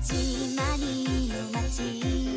街マリーの街？